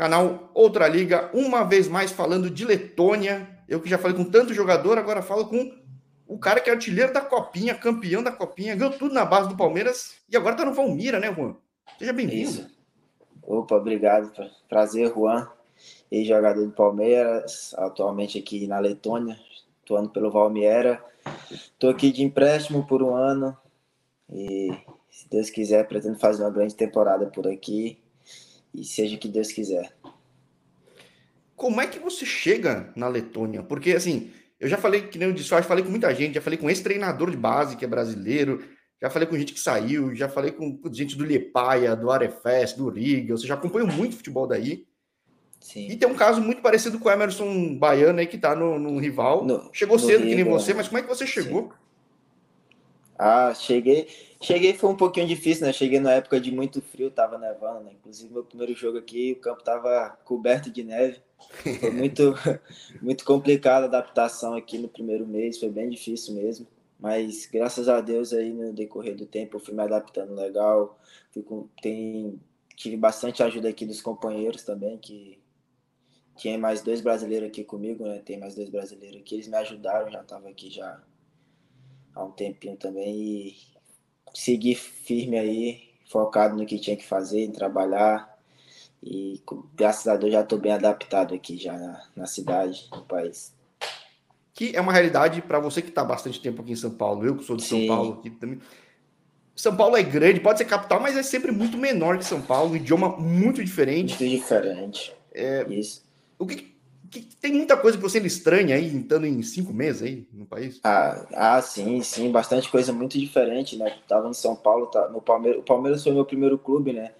canal Outra Liga, uma vez mais falando de Letônia. Eu que já falei com tanto jogador, agora falo com o cara que é artilheiro da Copinha, campeão da Copinha, ganhou tudo na base do Palmeiras e agora tá no Valmira, né, Juan? Seja bem-vindo. Opa, obrigado. Prazer, Juan, ex-jogador do Palmeiras, atualmente aqui na Letônia, atuando pelo Valmiera. Estou aqui de empréstimo por um ano e, se Deus quiser, pretendo fazer uma grande temporada por aqui e seja o que Deus quiser. Como é que você chega na Letônia? Porque, assim, eu já falei, que nem eu disse, já falei com muita gente, já falei com esse treinador de base que é brasileiro, já falei com gente que saiu, já falei com gente do Liepaia, do Arefes, do Riga, você já acompanha muito futebol daí. Sim. E tem um caso muito parecido com o Emerson Baiano aí, que tá no, no rival. No, Chegou no cedo, Riga, que nem você, mas como é que você chegou? Sim. Ah, cheguei. Cheguei foi um pouquinho difícil, né? Cheguei na época de muito frio, tava nevando, né? Inclusive, meu primeiro jogo aqui, o campo tava coberto de neve. Foi muito, muito complicada a adaptação aqui no primeiro mês, foi bem difícil mesmo. Mas graças a Deus aí no decorrer do tempo eu fui me adaptando legal. Fui com, tem, tive bastante ajuda aqui dos companheiros também, que tinha mais dois brasileiros aqui comigo, né? Tem mais dois brasileiros aqui, eles me ajudaram, já tava aqui já há um tempinho também e segui firme aí, focado no que tinha que fazer, em trabalhar. E graças a Deus já estou bem adaptado aqui já na, na cidade, no país. Que é uma realidade para você que está bastante tempo aqui em São Paulo, eu que sou de Sim. São Paulo aqui também. São Paulo é grande, pode ser capital, mas é sempre muito menor que São Paulo, um idioma muito diferente. Muito diferente. É, Isso. O que, que, tem muita coisa que você estranha aí, estando em cinco meses aí no país? Ah, ah, sim, sim, bastante coisa muito diferente, né? Tava em São Paulo, tá, no Palmeiras, o Palmeiras foi meu primeiro clube, né?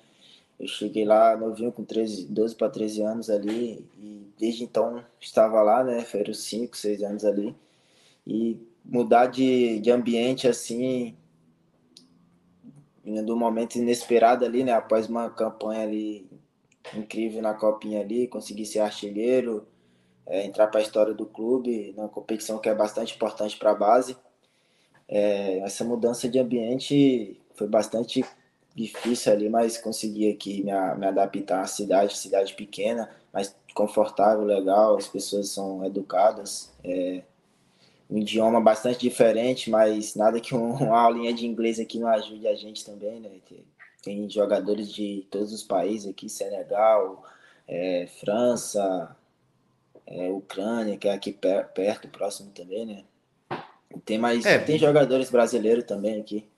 Eu cheguei lá novinho, com 13, 12 para 13 anos ali, e desde então estava lá, né? Foram 5, 6 anos ali. E mudar de, de ambiente assim, do momento inesperado ali, né? Após uma campanha ali incrível na copinha ali, conseguir ser artilheiro, é, entrar para a história do clube, numa competição que é bastante importante para a base. É, essa mudança de ambiente foi bastante difícil ali, mas consegui aqui me, me adaptar à cidade, cidade pequena, mas confortável, legal, as pessoas são educadas, é, um idioma bastante diferente, mas nada que um, uma aulinha de inglês aqui não ajude a gente também, né? Tem jogadores de todos os países aqui, Senegal, é, França, é, Ucrânia, que é aqui per, perto, próximo também, né? Tem mais. É, tem jogadores brasileiros também aqui.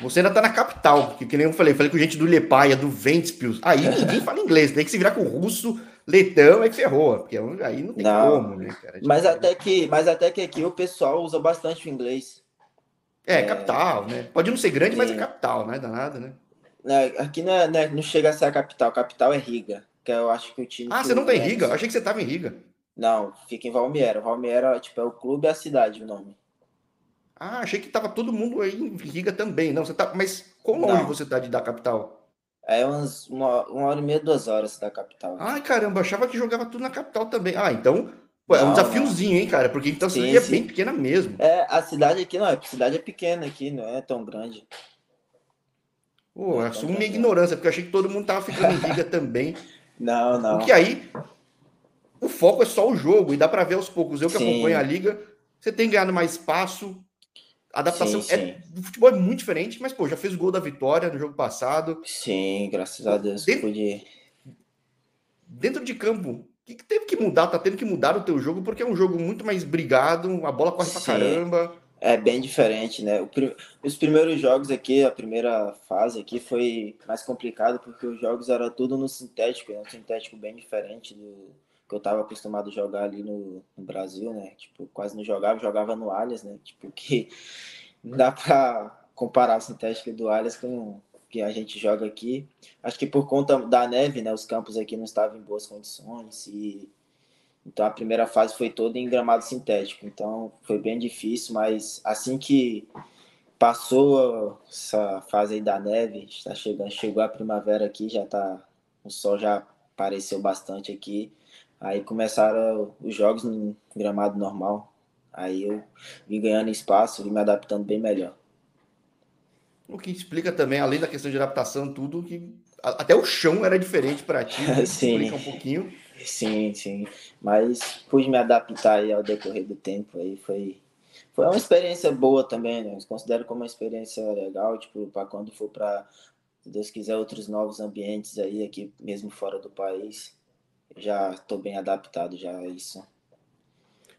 Você ainda tá na capital, que, que nem eu falei, falei com gente do Lepaia, do Ventspils. Aí ninguém fala inglês, tem que se virar com russo, letão, é que ferrou, porque aí não tem não, como, né, cara? Tipo, mas, até que, mas até que aqui o pessoal usa bastante o inglês. É, é capital, né? Pode não ser grande, sim. mas é capital, né? Danada, né? Aqui não, é, não chega a ser a capital, a capital é Riga que eu acho que o time. Ah, você não tá em Riga? Eu achei que você tava em Riga. Não, fica em Valmiera. Valmiera, tipo, é o clube e a cidade o nome. Ah, achei que tava todo mundo aí em Riga também. Não, você tá. Mas como longe você tá de, da capital? É umas, uma, uma hora e meia, duas horas da capital. Ai, caramba, achava que jogava tudo na capital também. Ah, então. Pô, é um desafiozinho, hein, cara? Porque então sim, a cidade é bem pequena mesmo. É, a cidade aqui não, a cidade é pequena aqui, não é tão grande. Pô, assumo minha ignorância, porque eu achei que todo mundo tava ficando em Riga também. Não, não. Porque aí o foco é só o jogo e dá para ver aos poucos. Eu que sim. acompanho a liga, você tem ganhado mais espaço. A adaptação sim, é, do futebol é muito diferente, mas pô, já fez o gol da vitória no jogo passado. Sim, graças a Deus. Dentro, pude... dentro de campo, o que, que teve que mudar? Tá tendo que mudar o teu jogo porque é um jogo muito mais brigado, a bola corre pra caramba. É bem diferente, né? os primeiros jogos aqui, a primeira fase aqui foi mais complicado porque os jogos eram tudo no sintético, né? um sintético bem diferente do que eu estava acostumado a jogar ali no, no, Brasil, né? Tipo, quase não jogava, jogava no Allianz, né? Tipo, que não dá para comparar o sintético do Allianz com o que a gente joga aqui. Acho que por conta da neve, né? Os campos aqui não estavam em boas condições e então a primeira fase foi toda em gramado sintético, então foi bem difícil, mas assim que passou essa fase aí da neve, está chegando, chegou a primavera aqui, já tá o sol já apareceu bastante aqui. Aí começaram os jogos no gramado normal. Aí eu vim ganhando espaço, vim me adaptando bem melhor. O que explica também, além da questão de adaptação, tudo que até o chão era diferente para ti. Né? sim. um pouquinho. Sim, sim. Mas pude me adaptar aí ao decorrer do tempo. Aí foi, foi uma experiência boa também, né? Eu considero como uma experiência legal, tipo, para quando for para, se Deus quiser, outros novos ambientes aí, aqui mesmo fora do país. Já estou bem adaptado já a isso.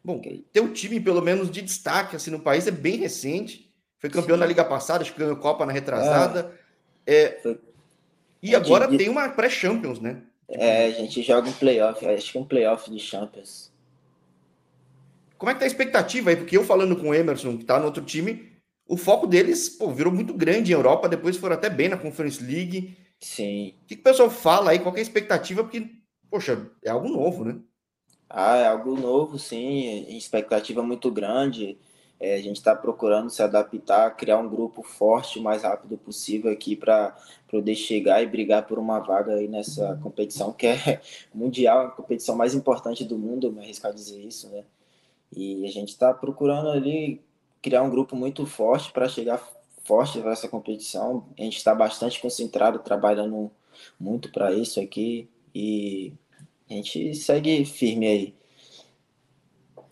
Bom, okay. teu time, pelo menos de destaque assim, no país, é bem recente. Foi campeão Sim. na Liga passada, acho que ganhou Copa na retrasada. É. É... Foi... E agora de... tem uma pré-Champions, né? É, a gente joga um playoff, acho que um playoff de Champions. Como é que tá a expectativa aí? Porque eu falando com o Emerson, que tá no outro time, o foco deles, pô, virou muito grande em Europa, depois foram até bem na Conference League. Sim. O que, que o pessoal fala aí? Qual é a expectativa? Porque, poxa, é algo novo, né? Ah, é algo novo, sim. Expectativa muito grande. É, a gente está procurando se adaptar, criar um grupo forte o mais rápido possível aqui para poder chegar e brigar por uma vaga aí nessa competição que é mundial, a competição mais importante do mundo, me arriscar dizer isso, né? E a gente está procurando ali criar um grupo muito forte para chegar forte para essa competição. A gente está bastante concentrado, trabalhando muito para isso aqui e a gente segue firme aí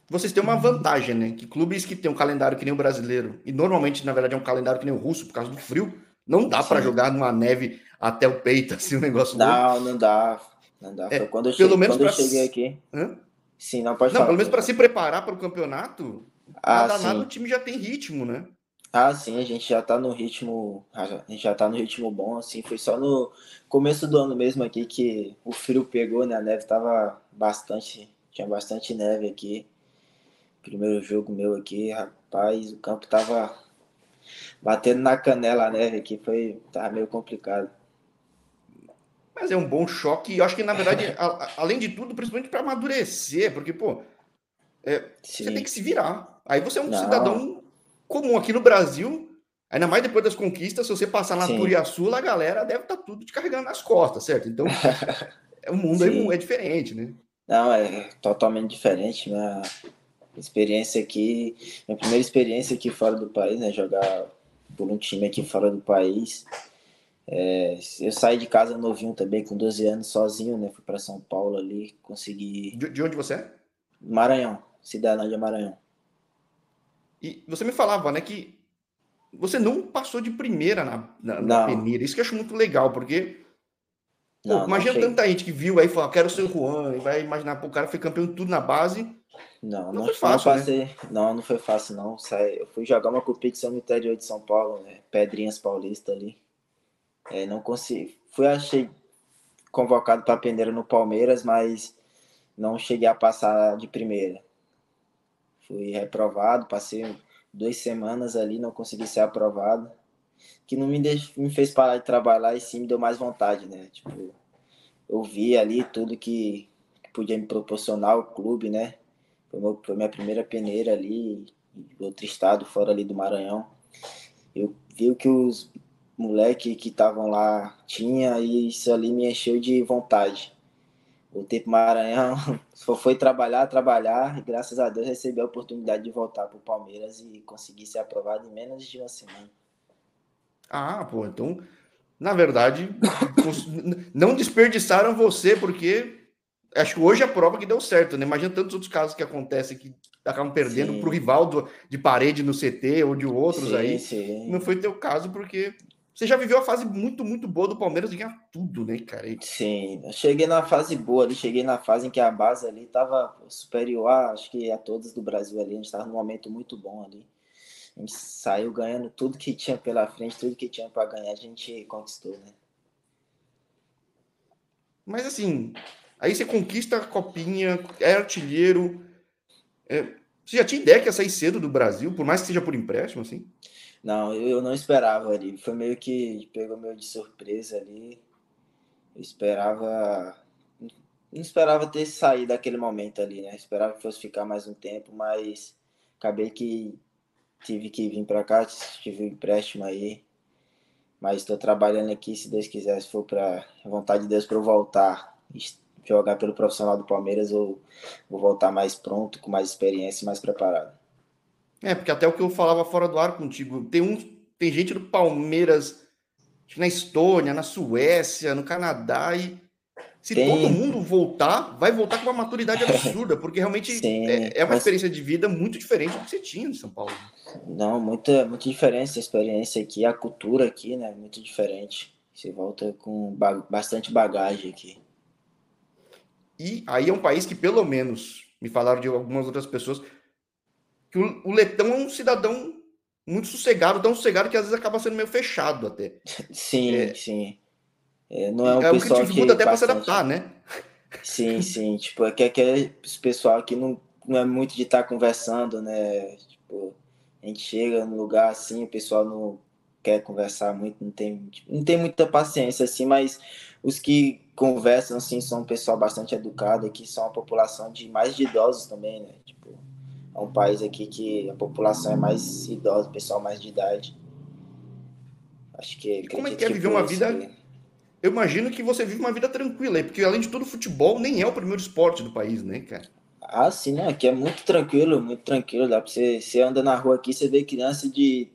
vocês têm uma vantagem, né? Que clubes que têm um calendário que nem o brasileiro, e normalmente, na verdade, é um calendário que nem o russo, por causa do frio, não dá para jogar numa neve até o peito, assim, o um negócio. Não, não dá. Não dá. É, quando eu, pelo cheguei, menos quando eu cheguei aqui. Hã? Sim, não pode não, falar. Pelo menos para se preparar para o campeonato, ah, nada, nada, o time já tem ritmo, né? Ah, sim, a gente já tá no ritmo, a gente já tá no ritmo bom, assim, foi só no começo do ano mesmo aqui que o frio pegou, né? A neve tava bastante, tinha bastante neve aqui. Primeiro jogo meu aqui, rapaz, o campo tava batendo na canela a neve aqui, foi, tava meio complicado. Mas é um bom choque, e eu acho que, na verdade, a, além de tudo, principalmente para amadurecer, porque, pô, é, você tem que se virar. Aí você é um Não. cidadão comum aqui no Brasil, ainda mais depois das conquistas, se você passar na Turiaçu, a galera deve estar tá tudo te carregando nas costas, certo? Então, o mundo é, é, diferente, né? Não, é totalmente diferente, né? Experiência aqui, minha primeira experiência aqui fora do país, né? Jogar por um time aqui fora do país. É, eu saí de casa novinho também, com 12 anos, sozinho, né? Fui para São Paulo ali, consegui. De, de, onde você é? Maranhão, Cidadão de Maranhão. E você me falava, né, que você não passou de primeira na, na, na peneira. Isso que eu acho muito legal, porque. Não, pô, imagina tanta gente que viu aí e falou, ah, quero ser o Juan, e vai imaginar, pô, o cara foi campeão de tudo na base não, não, não foi fácil. Não, né? passei, né? não, não foi fácil, não. Eu fui jogar uma competição no interior de São Paulo, né? Pedrinhas Paulista ali. É, não consegui. Fui, achei convocado para peneira no Palmeiras, mas não cheguei a passar de primeira. Fui reprovado, passei duas semanas ali, não consegui ser aprovado. Que não me, deix... me fez parar de trabalhar e sim me deu mais vontade, né? Tipo, eu vi ali tudo que, que podia me proporcionar o clube, né? Foi, meu, foi minha primeira peneira ali, em outro estado, fora ali do Maranhão. Eu vi o que os moleques que estavam lá tinha e isso ali me encheu de vontade. O tempo Maranhão só foi trabalhar, trabalhar e graças a Deus recebi a oportunidade de voltar para o Palmeiras e conseguir ser aprovado em menos de uma semana. Ah, pô, então, na verdade, não desperdiçaram você porque acho que hoje é a prova que deu certo, né? Imagina tantos outros casos que acontecem que acabam perdendo para o rival do, de parede no CT ou de outros sim, aí. Sim. Não foi teu caso porque você já viveu a fase muito, muito boa do Palmeiras de ganhar tudo, né, cara? Sim, eu cheguei na fase boa ali, cheguei na fase em que a base ali estava superior, a, acho que a todas do Brasil ali, a gente estava num momento muito bom ali. A gente saiu ganhando tudo que tinha pela frente, tudo que tinha para ganhar, a gente conquistou, né? Mas assim, Aí você conquista a copinha, é artilheiro. É... Você já tinha ideia que ia sair cedo do Brasil, por mais que seja por empréstimo, assim? Não, eu não esperava ali. Foi meio que pegou meio de surpresa ali. Eu esperava. Não esperava ter saído daquele momento ali, né? Esperava que fosse ficar mais um tempo, mas acabei que tive que vir para cá, tive um empréstimo aí. Mas estou trabalhando aqui, se Deus quiser, se for para vontade de Deus para eu voltar jogar pelo profissional do Palmeiras, eu vou voltar mais pronto, com mais experiência e mais preparado. É, porque até o que eu falava fora do ar contigo, tem um, tem gente do Palmeiras na Estônia, na Suécia, no Canadá e se Tem... todo mundo voltar, vai voltar com uma maturidade absurda, porque realmente é, é, uma experiência de vida muito diferente do que você tinha em São Paulo. Não, muita, muita diferença a experiência aqui, a cultura aqui, né? Muito diferente. Você volta com ba bastante bagagem aqui. E aí é um país que, pelo menos, me falaram de algumas outras pessoas, que o, o letão é um cidadão muito sossegado, tão sossegado que às vezes acaba sendo meio fechado até. Sim, é, sim. É, não é um é pessoal que dificulta até para se adaptar, né? Sim, sim. Tipo, é que, que esse pessoal que não, não é muito de estar tá conversando, né? Tipo, a gente chega no lugar assim, o pessoal não quer conversar muito, não tem, tipo, não tem muita paciência assim, mas os que conversam assim são um pessoal bastante educado aqui, são uma população de mais de idosos também, né? Tipo, é um país aqui que a população é mais idosa, pessoal mais de idade. Acho que. Como é que é viver uma vida? Que eu imagino que você vive uma vida tranquila aí, porque além de tudo, futebol nem é o primeiro esporte do país, né, cara? Ah, sim, né? Aqui é muito tranquilo, muito tranquilo. Dá pra você, você anda na rua aqui, você vê criança de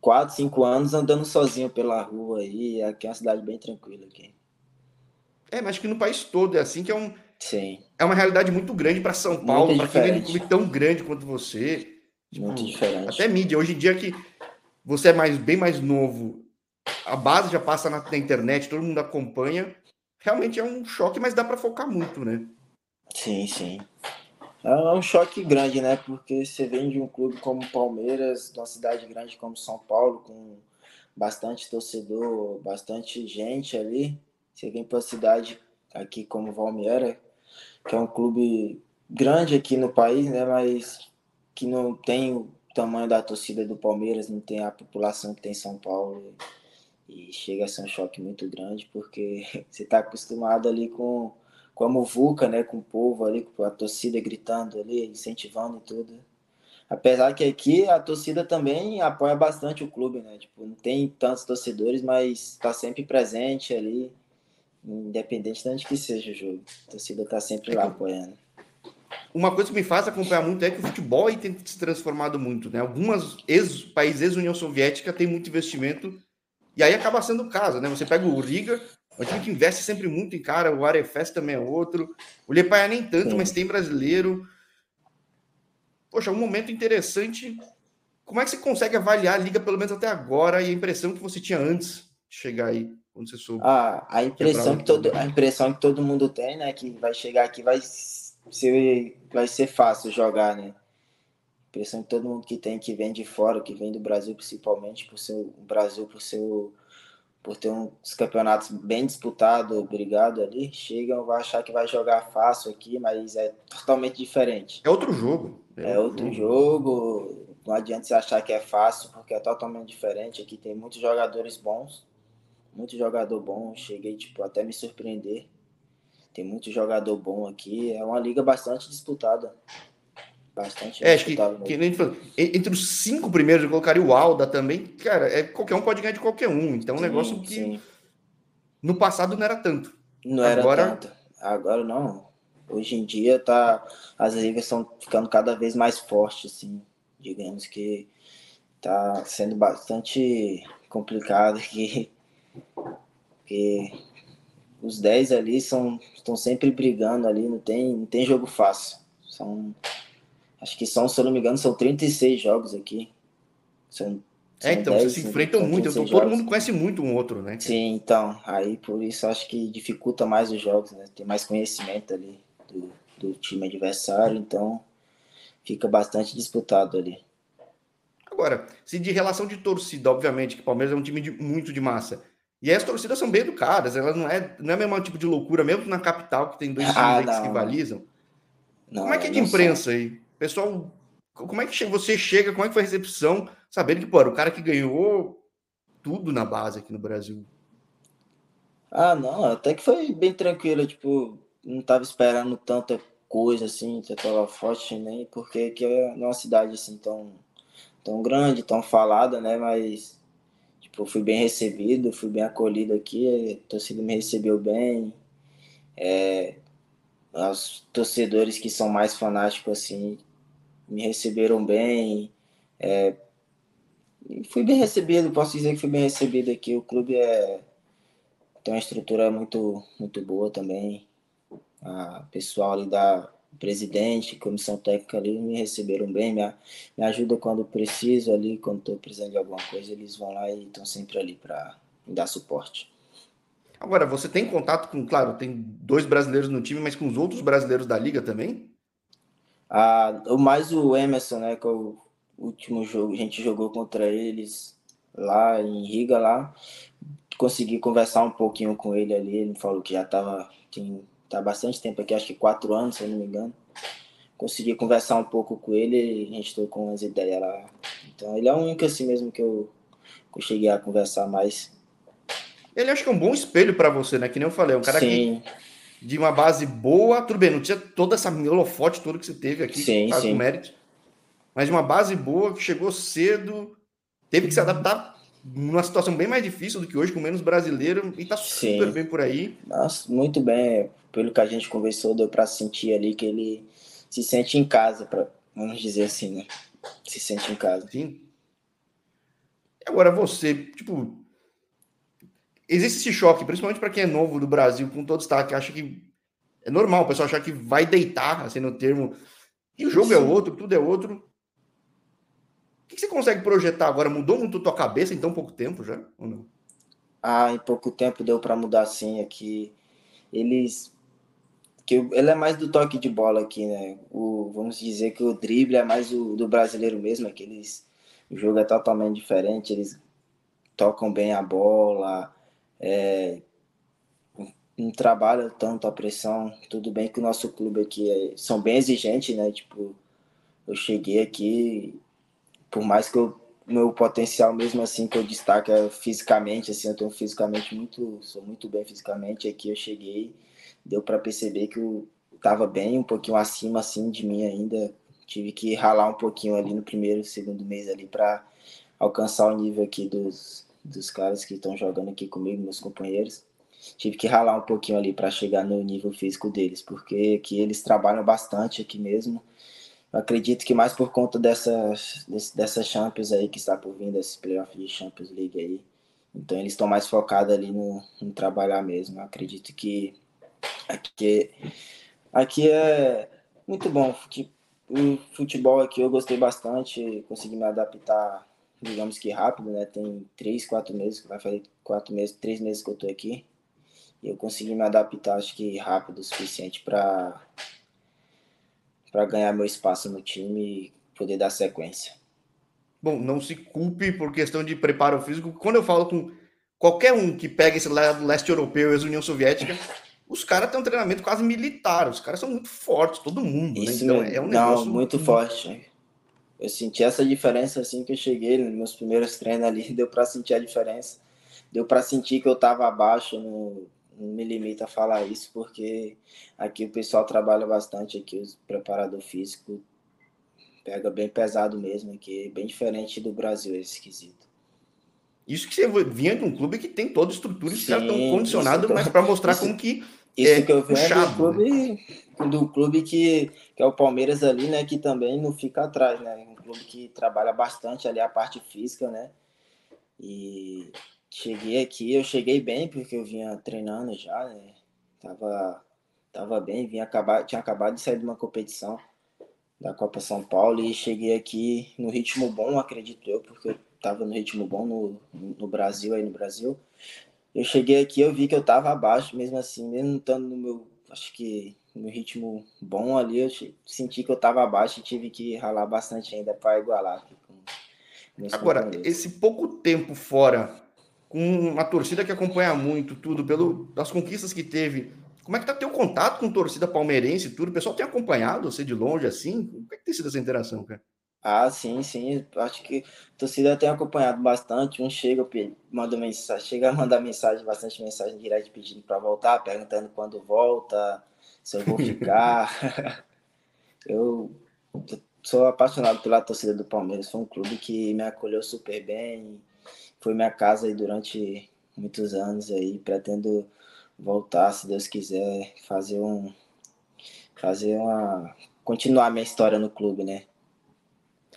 4, 5 anos andando sozinho pela rua aí. Aqui é uma cidade bem tranquila aqui. É, mas que no país todo é assim que é um. Sim. É uma realidade muito grande para São Paulo, para quem vem de um clube tão grande quanto você. Tipo, muito diferente. Até mídia. Hoje em dia que você é mais, bem mais novo a base já passa na, na, internet, todo mundo acompanha. Realmente é um choque, mas dá para focar muito, né? Sim, sim. É um choque grande, né? Porque você vem de um clube como Palmeiras, de uma cidade grande como São Paulo, com bastante torcedor, bastante gente ali. Você vem para uma cidade aqui como Valmiera, que é um clube grande aqui no país, né? Mas que não tem o tamanho da torcida do Palmeiras, não tem a população que tem São Paulo. E chega a ser um choque muito grande, porque você está acostumado ali com, com a muvuca, né? Com o povo ali, com a torcida gritando ali, incentivando e tudo. Apesar que aqui a torcida também apoia bastante o clube, né? Tipo, não tem tantos torcedores, mas está sempre presente ali, independente de onde que seja o jogo. A torcida está sempre lá apoiando. Uma coisa que me faz acompanhar muito é que o futebol tem se transformado muito, né? Algumas ex, países ex-União Soviética têm muito investimento e aí acaba sendo o caso, né? Você pega o Riga, um time que investe sempre muito em cara, o Arefes também é outro. O Lepaia nem tanto, Sim. mas tem brasileiro. Poxa, um momento interessante. Como é que você consegue avaliar a liga, pelo menos até agora, e a impressão que você tinha antes de chegar aí, quando você soube? Ah, a impressão que todo, a impressão que todo mundo tem, né, que vai chegar aqui vai ser, vai ser fácil jogar, né? impressão que todo mundo que tem que vem de fora, que vem do Brasil principalmente, por ser o Brasil, por ser por ter uns campeonatos bem disputados, obrigado ali, chegam, vai achar que vai jogar fácil aqui, mas é totalmente diferente. É outro jogo. É, é outro jogo. jogo. Não adianta você achar que é fácil, porque é totalmente diferente. Aqui tem muitos jogadores bons, muito jogador bom. Cheguei tipo até me surpreender. Tem muito jogador bom aqui. É uma liga bastante disputada. Bastante. É, acho que, que nem falou, entre os cinco primeiros eu colocaria o Alda também. Cara, é, qualquer um pode ganhar de qualquer um. Então é um negócio que sim. no passado não era tanto. Não Agora... era tanto. Agora não. Hoje em dia tá, as ligas estão ficando cada vez mais fortes, assim. Digamos que tá sendo bastante complicado aqui. Porque os 10 ali são, estão sempre brigando ali, não tem, não tem jogo fácil. São Acho que são, se eu não me engano, são 36 jogos aqui. São, são é, então, 10, vocês se enfrentam muito. Então, todo mundo conhece muito um outro, né? Sim, então. Aí por isso acho que dificulta mais os jogos, né? Tem mais conhecimento ali do, do time adversário, então fica bastante disputado ali. Agora, se de relação de torcida, obviamente, que o Palmeiras é um time de, muito de massa. E as torcidas são bem educadas, elas não é, não é o mesmo tipo de loucura, mesmo na capital, que tem dois ah, times que rivalizam. Não, Como é que é de imprensa aí? Pessoal, como é que você chega, como é que foi a recepção, sabendo que, pô, era o cara que ganhou tudo na base aqui no Brasil? Ah, não, até que foi bem tranquilo, tipo, não tava esperando tanta coisa assim, tava forte nem, porque aqui é uma cidade assim tão, tão grande, tão falada, né, mas, tipo, fui bem recebido, fui bem acolhido aqui, a torcida me recebeu bem, é, os torcedores que são mais fanáticos assim me receberam bem, é, fui bem recebido, posso dizer que fui bem recebido aqui. O clube é tem uma estrutura muito muito boa também. A pessoal ali da presidente, comissão técnica ali me receberam bem, me, me ajuda quando preciso ali, quando estou precisando de alguma coisa, eles vão lá e estão sempre ali para me dar suporte. Agora, você tem contato com, claro, tem dois brasileiros no time, mas com os outros brasileiros da liga também? Ah, mais o Emerson, né, que é o último jogo, a gente jogou contra eles lá em Riga, lá, consegui conversar um pouquinho com ele ali, ele falou que já estava tá bastante tempo aqui, acho que quatro anos, se eu não me engano. Consegui conversar um pouco com ele e a gente trocou umas ideias lá. Então ele é o único assim mesmo que eu, que eu cheguei a conversar mais. Ele acho que é um bom espelho para você, né? Que nem eu falei, um cara sim. que de uma base boa, tudo bem, não tinha toda essa holofote toda que você teve aqui, sim, faz sim. Mérito, mas de uma base boa que chegou cedo, teve que se adaptar numa situação bem mais difícil do que hoje, com menos brasileiro, e tá super bem por aí. Nossa, muito bem pelo que a gente conversou, deu para sentir ali que ele se sente em casa, pra, vamos dizer assim, né? Se sente em casa. Sim. Agora você, tipo, existe esse choque, principalmente para quem é novo do Brasil, com todo destaque, acha que é normal o pessoal achar que vai deitar, assim, no termo, e o jogo é Sim. é outro, tudo é outro. O que você consegue projetar agora? Mudou muito tua cabeça em tão pouco tempo já? Ou não? Ah, em pouco tempo deu para mudar sim. Aqui eles que ele é mais do toque de bola aqui, né? O, vamos dizer que o drible é mais o, do brasileiro mesmo, aqueles o jogo é totalmente diferente, eles tocam bem a bola, é, não trabalham tanto a pressão. Tudo bem que o nosso clube aqui é, são bem exigentes, né? Tipo, eu cheguei aqui, por mais que eu meu potencial mesmo assim que eu destaco é fisicamente, assim, eu tenho fisicamente muito, sou muito bem fisicamente, aqui eu cheguei deu para perceber que eu estava bem, um pouquinho acima assim de mim ainda. Tive que ralar um pouquinho ali no primeiro, segundo mês ali para alcançar o nível aqui dos, dos caras que estão jogando aqui comigo, meus companheiros. Tive que ralar um pouquinho ali para chegar no nível físico deles, porque aqui eles trabalham bastante aqui mesmo. Acredito que mais por conta dessas, dessa Champions aí que está por vir, desse playoff de Champions League aí. Então eles estão mais focados ali no, no trabalhar mesmo. Acredito que Aqui, aqui é muito bom. O futebol aqui eu gostei bastante, consegui me adaptar, digamos que rápido, né? Tem três, quatro meses, vai fazer quatro meses, três meses que eu tô aqui. E eu consegui me adaptar, acho que rápido o suficiente para para ganhar meu espaço no time e poder dar sequência. Bom, não se culpe por questão de preparo físico. Quando eu falo com qualquer um que pega esse lado leste europeu e a União Soviética, os caras têm um treinamento quase militar, os caras são muito fortes, todo mundo, né? Isso né? Então é um negócio. Não, muito forte. Eu senti essa diferença assim que eu cheguei nos meus primeiros treinos ali, deu para sentir a diferença. Deu para sentir que eu estava abaixo, não, não me limita a falar isso, porque aqui o pessoal trabalha bastante, aqui os preparador físico pega bem pesado mesmo, aqui bem diferente do Brasil esse quesito. Isso que você vinha de um clube que tem toda a estrutura e os caras estão condicionados, mas para mostrar isso, como que. Isso é que eu venho é do clube, do clube que, que é o Palmeiras ali, né? Que também não fica atrás, né? Um clube que trabalha bastante ali a parte física, né? E cheguei aqui, eu cheguei bem, porque eu vinha treinando já, né? Tava, tava bem, vinha acabar, tinha acabado de sair de uma competição da Copa São Paulo e cheguei aqui no ritmo bom, acredito eu, porque eu estava no ritmo bom no, no Brasil, aí no Brasil. Eu cheguei aqui, eu vi que eu estava abaixo, mesmo assim, mesmo estando no meu, acho que no ritmo bom ali, eu senti que eu estava abaixo e tive que ralar bastante ainda para igualar. Agora, esse pouco tempo fora, com uma torcida que acompanha muito tudo, pelo, das conquistas que teve, como é que tá teu contato com torcida palmeirense e tudo? O pessoal tem acompanhado você de longe assim? Como é que tem sido essa interação, cara? Ah, sim, sim. Acho que a torcida tem acompanhado bastante. Um chega, manda mensagem, chega a mandar mensagem, bastante mensagem direta pedindo para voltar, perguntando quando volta, se eu vou ficar. eu sou apaixonado pela torcida do Palmeiras. Foi um clube que me acolheu super bem. Foi minha casa aí durante muitos anos aí. Pretendo voltar, se Deus quiser, fazer um. Fazer uma. Continuar minha história no clube, né?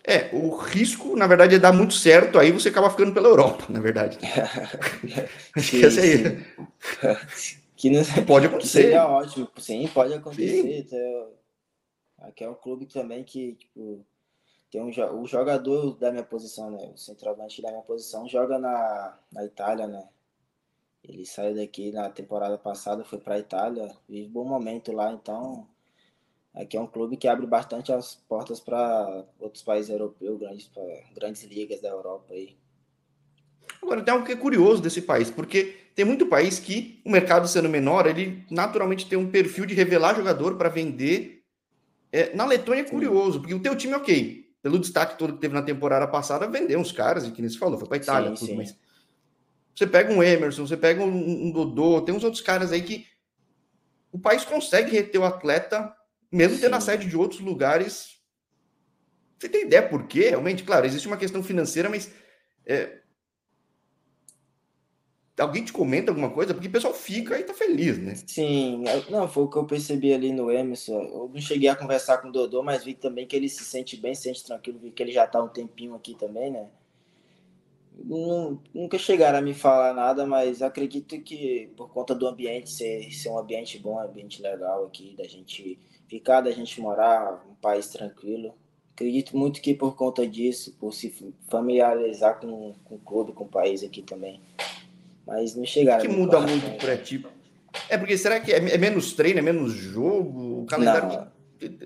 É, o risco, na verdade, é dar muito certo, aí você acaba ficando pela Europa, na verdade. Que essa aí. Que não, pode acontecer. seria ótimo, sim, pode acontecer. Sim. Aqui é um clube também que, tipo, tem um o jogador da minha posição, né? O centroavante da minha posição joga na, na Itália, né? Ele saiu daqui na temporada passada, foi para a Itália, vive bom momento lá, então aqui é um clube que abre bastante as portas para outros países europeus, grandes, grandes ligas da Europa aí. Agora, tem algo que é curioso desse país, porque tem muito país que, o mercado sendo menor, ele naturalmente tem um perfil de revelar jogador para vender. É, na Letônia é curioso, porque o teu time, ok, pelo destaque todo que teve na temporada passada, vendeu uns caras, e que nem se falou, foi para Itália, sim, tudo, sim. mas você pega um Emerson, você pega um, um, Dodô, tem uns outros caras aí que o país consegue reter o atleta, mesmo tendo a sede de outros lugares. Você tem ideia por quê? Realmente, claro, existe uma questão financeira, mas é, alguém te comenta alguma coisa? Porque o pessoal fica e tá feliz, né? Sim, não, foi o que eu percebi ali no Emerson. Eu não cheguei a conversar com o Dodô, mas vi também que ele se sente bem, se sente tranquilo, vi que ele já tá um tempinho aqui também, né? Nunca chegaram a me falar nada, mas acredito que por conta do ambiente ser, ser um ambiente bom, um ambiente legal aqui, da gente ficar, da gente morar, um país tranquilo. Acredito muito que por conta disso, por se familiarizar com, com o clube, com o país aqui também, mas não chegaram. O que muda muito para ti? É porque será que é, é, menos treino, é menos jogo? O calendário.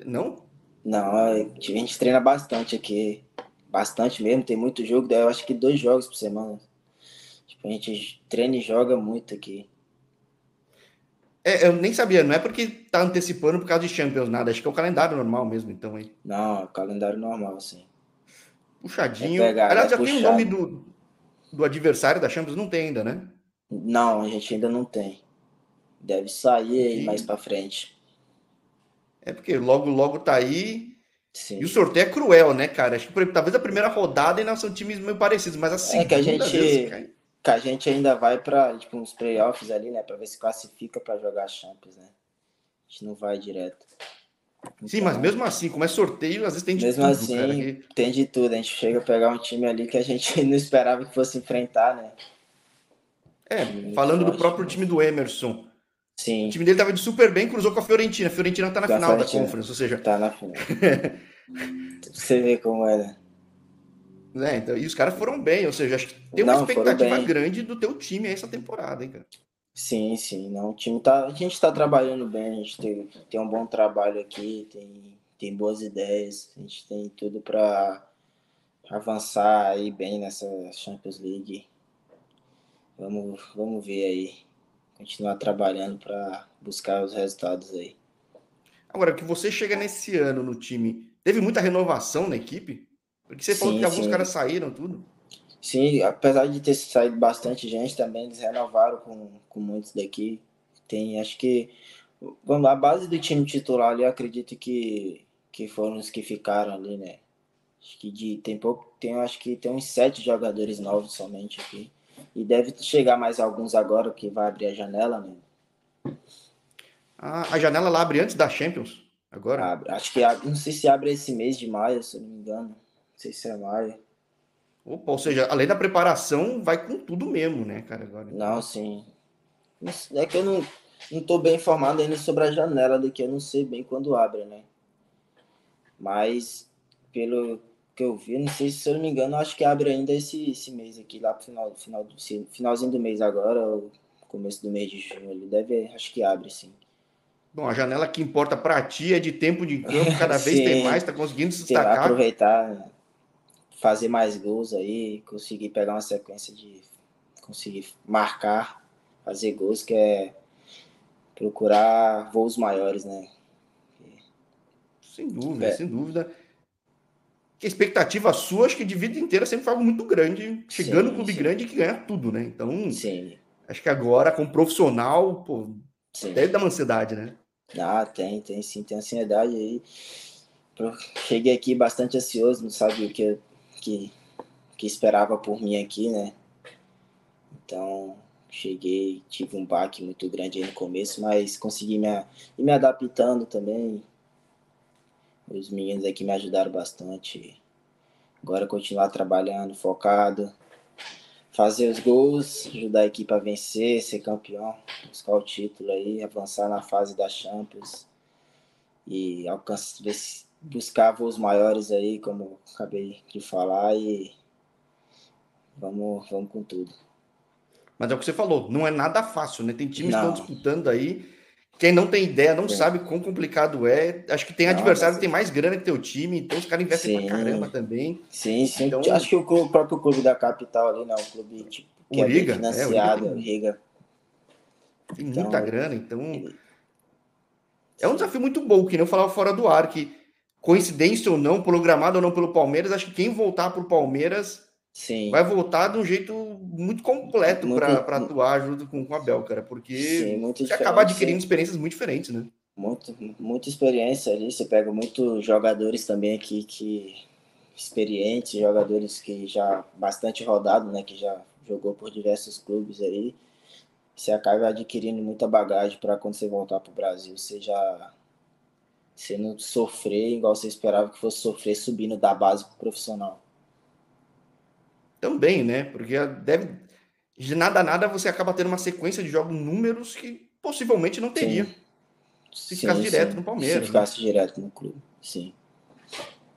Não? Não, não a gente treina bastante aqui. Bastante mesmo, tem muito jogo. Daí eu acho que dois jogos por semana. Tipo, a gente treina e joga muito aqui. É, eu nem sabia, não é porque tá antecipando por causa de Champions, nada. Acho que é o calendário normal mesmo, então aí. Não, é o calendário normal, sim. Puxadinho. É pegar, Aliás, já tem o nome do, do adversário da Champions? Não tem ainda, né? Não, a gente ainda não tem. Deve sair aí mais para frente. É porque logo, logo tá aí. Sim. E o sorteio é cruel, né, cara? Acho que talvez a primeira rodada ainda são times meio parecidos, mas assim. É que a gente, que a gente ainda vai para tipo, uns playoffs ali, né? Para ver se classifica para jogar Champions, né? A gente não vai direto. Então, Sim, mas então, mesmo assim, como é sorteio, às vezes tem de mesmo tudo. Mesmo assim, cara, tem de tudo. A gente chega a pegar um time ali que a gente não esperava que fosse enfrentar, né? É, falando forte, do próprio time do Emerson. Sim. O time dele tava de super bem, cruzou com a Fiorentina. A Fiorentina tá na da final da Conference, ou seja. Tá na final. Você vê como era. É, então, e os caras foram bem, ou seja, acho que tem uma não, expectativa grande do teu time essa temporada, hein, cara? Sim, sim. Não, o time tá. A gente tá trabalhando bem, a gente tem, tem um bom trabalho aqui, tem, tem boas ideias, a gente tem tudo para avançar aí bem nessa Champions League. Vamos, vamos ver aí. Continuar trabalhando para buscar os resultados aí. Agora, que você chega nesse ano no time, teve muita renovação na equipe? Porque você sim, falou que alguns sim. caras saíram, tudo. Sim, apesar de ter saído bastante gente também, eles renovaram com, com muitos daqui. Tem, acho que vamos a base do time titular ali, eu acredito que, que foram os que ficaram ali, né? Acho que de, tem pouco, tem, acho que tem uns sete jogadores novos somente aqui. E deve chegar mais alguns agora que vai abrir a janela, né? a janela lá abre antes da Champions, agora? Abre, acho que não sei se abre esse mês de maio, se não me engano. Não sei se é maio. Opa, ou seja, além da preparação, vai com tudo mesmo, né, cara? Agora. Não, sim. É que eu não, não tô bem informado ainda sobre a janela daqui, eu não sei bem quando abre, né? Mas, pelo que eu vi, não sei se, se eu não me engano, acho que abre ainda esse, esse mês aqui, lá pro final, final do, finalzinho do mês agora, ou começo do mês de junho, ele deve, acho que abre, sim. Bom, a janela que importa para ti é de tempo de campo, cada vez tem mais, tá conseguindo se destacar. aproveitar fazer mais gols aí, conseguir pegar uma sequência de conseguir marcar, fazer gols, que é procurar voos maiores, né? Sem dúvida, é. sem dúvida. Que a expectativa sua, acho que de vida inteira sempre foi algo muito grande, chegando no clube sim. grande que ganha tudo, né? Então, sim. acho que agora, como profissional, pô, sim. deve dar uma ansiedade, né? Ah, tem, tem sim, tem ansiedade aí. cheguei aqui bastante ansioso, não sabia o que que, que esperava por mim aqui, né? Então, cheguei, tive um baque muito grande aí no começo, mas consegui me, me adaptando também. Os meninos aqui me ajudaram bastante. Agora continuar trabalhando, focado, fazer os gols, ajudar a equipe a vencer, ser campeão, buscar o título aí, avançar na fase da Champions e alcançar, buscar voos maiores aí, como acabei de falar, e vamos, vamos com tudo. Mas é o que você falou, não é nada fácil, né? Tem times não. que estão disputando aí. Quem não tem ideia, não sabe quão complicado é. Acho que tem não, adversário que tem mais grana que teu time, então os caras investem sim. pra caramba também. Sim, sim. Então, Acho que o, clube, o, próprio clube da capital ali, não, o clube tipo, que o é Riga, financiado, é, o Riga. Riga. Tem então, muita grana, então. É um desafio muito bom, que nem eu falava fora do ar, que coincidência ou não, programado ou não pelo Palmeiras, acho que quem voltar pro Palmeiras Sim. vai voltar de um jeito muito completo para atuar junto com, com a Bel, cara, porque Sim, você acaba adquirindo experiências muito diferentes, né? Muito, muita experiência ali, você pega muitos jogadores também aqui que experientes, jogadores que já bastante rodado, né, que já jogou por diversos clubes aí. Você acaba adquirindo muita bagagem para quando você voltar para o Brasil, você já você não sofrer igual você esperava que fosse sofrer subindo da base pro profissional. Também, né? Porque deve. De nada a nada você acaba tendo uma sequência de jogos números que possivelmente não teria. Sim. Se ficasse sim, direto sim. no Palmeiras. Se né? ficasse né? direto no clube, sim.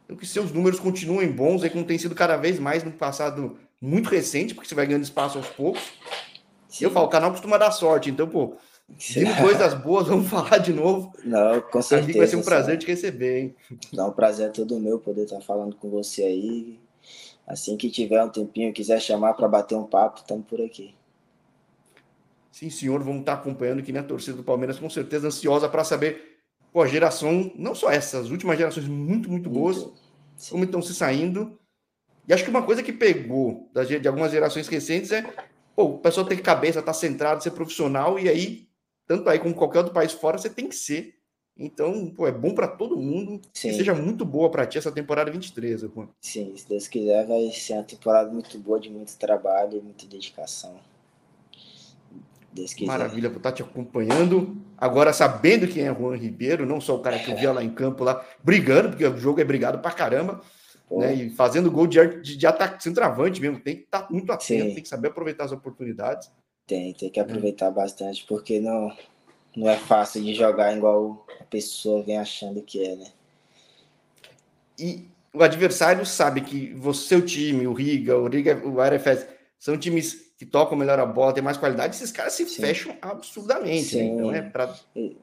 Então, que seus números continuem bons, aí como tem sido cada vez mais no passado muito recente, porque você vai ganhando espaço aos poucos. Sim. Eu falo, o canal costuma dar sorte, então, pô, Vindo coisas boas, vamos falar de novo. Não, com certeza. vai ser um prazer te receber, hein? Não, o prazer é todo meu poder estar falando com você aí. Assim que tiver um tempinho, quiser chamar para bater um papo, estamos por aqui. Sim, senhor, vamos estar acompanhando aqui na torcida do Palmeiras, com certeza ansiosa para saber, pô, a geração, não só essas, últimas gerações muito, muito boas, muito. como estão se saindo. E acho que uma coisa que pegou de algumas gerações recentes é, pô, o pessoal tem cabeça, tá centrado, ser profissional, e aí, tanto aí como qualquer outro país fora, você tem que ser então, pô, é bom para todo mundo. Sim. Que seja muito boa para ti essa temporada 23, pô. Sim, se Deus quiser, vai ser uma temporada muito boa, de muito trabalho e muita dedicação. Deus quiser. Maravilha, vou estar tá te acompanhando. Agora, sabendo quem é Juan Ribeiro, não só o cara que eu via lá em campo, lá brigando, porque o jogo é brigado pra caramba. Né, e fazendo gol de, de, de ataque centroavante mesmo, tem que estar tá muito atento, Sim. tem que saber aproveitar as oportunidades. Tem, tem que aproveitar é. bastante, porque não, não é fácil de jogar igual a pessoa vem achando que é, né? E o adversário sabe que você, seu time, o Riga, o Riga, o RFS, são times que tocam melhor a bola, tem mais qualidade, esses caras se Sim. fecham absurdamente. Sim. Né? Então é pra...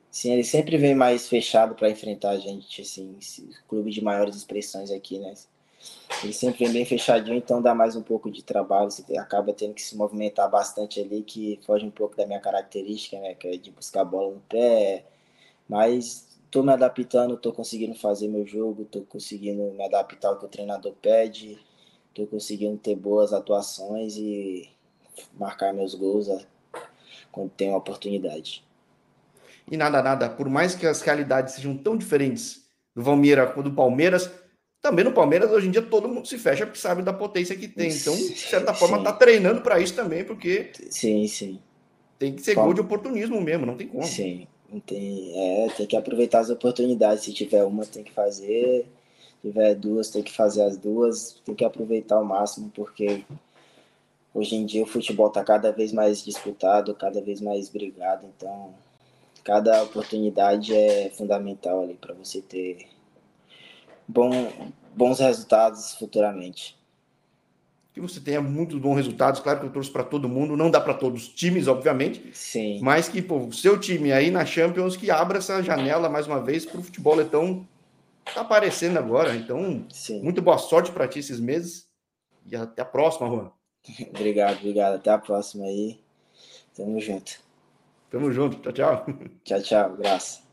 Sim, ele sempre vem mais fechado para enfrentar a gente, assim, clube de maiores expressões aqui, né? Ele sempre vem bem fechadinho, então dá mais um pouco de trabalho. Você acaba tendo que se movimentar bastante ali, que foge um pouco da minha característica, né? Que é de buscar a bola no pé. Mas tô me adaptando, tô conseguindo fazer meu jogo, tô conseguindo me adaptar ao que o treinador pede, tô conseguindo ter boas atuações e marcar meus gols quando tenho a oportunidade. E nada, nada, por mais que as realidades sejam tão diferentes do Valmira do Palmeiras, também no Palmeiras, hoje em dia, todo mundo se fecha porque sabe da potência que tem. Então, de certa forma, sim. tá treinando para isso também, porque. Sim, sim. Tem que ser Bom, gol de oportunismo mesmo, não tem como. Sim. Tem, é, tem que aproveitar as oportunidades. Se tiver uma, tem que fazer. Se tiver duas, tem que fazer as duas. Tem que aproveitar ao máximo, porque hoje em dia o futebol está cada vez mais disputado, cada vez mais brigado. Então, cada oportunidade é fundamental ali para você ter bom, bons resultados futuramente. Que você tenha muitos bons resultados, claro que eu torço para todo mundo, não dá para todos os times, obviamente, Sim. mas que o seu time aí na Champions que abra essa janela mais uma vez para o futebol letão tá aparecendo agora. Então, Sim. muito boa sorte para ti esses meses e até a próxima, Juan. obrigado, obrigado. Até a próxima aí. Tamo junto. Tamo junto. Tchau, tchau. Tchau, tchau. Graças.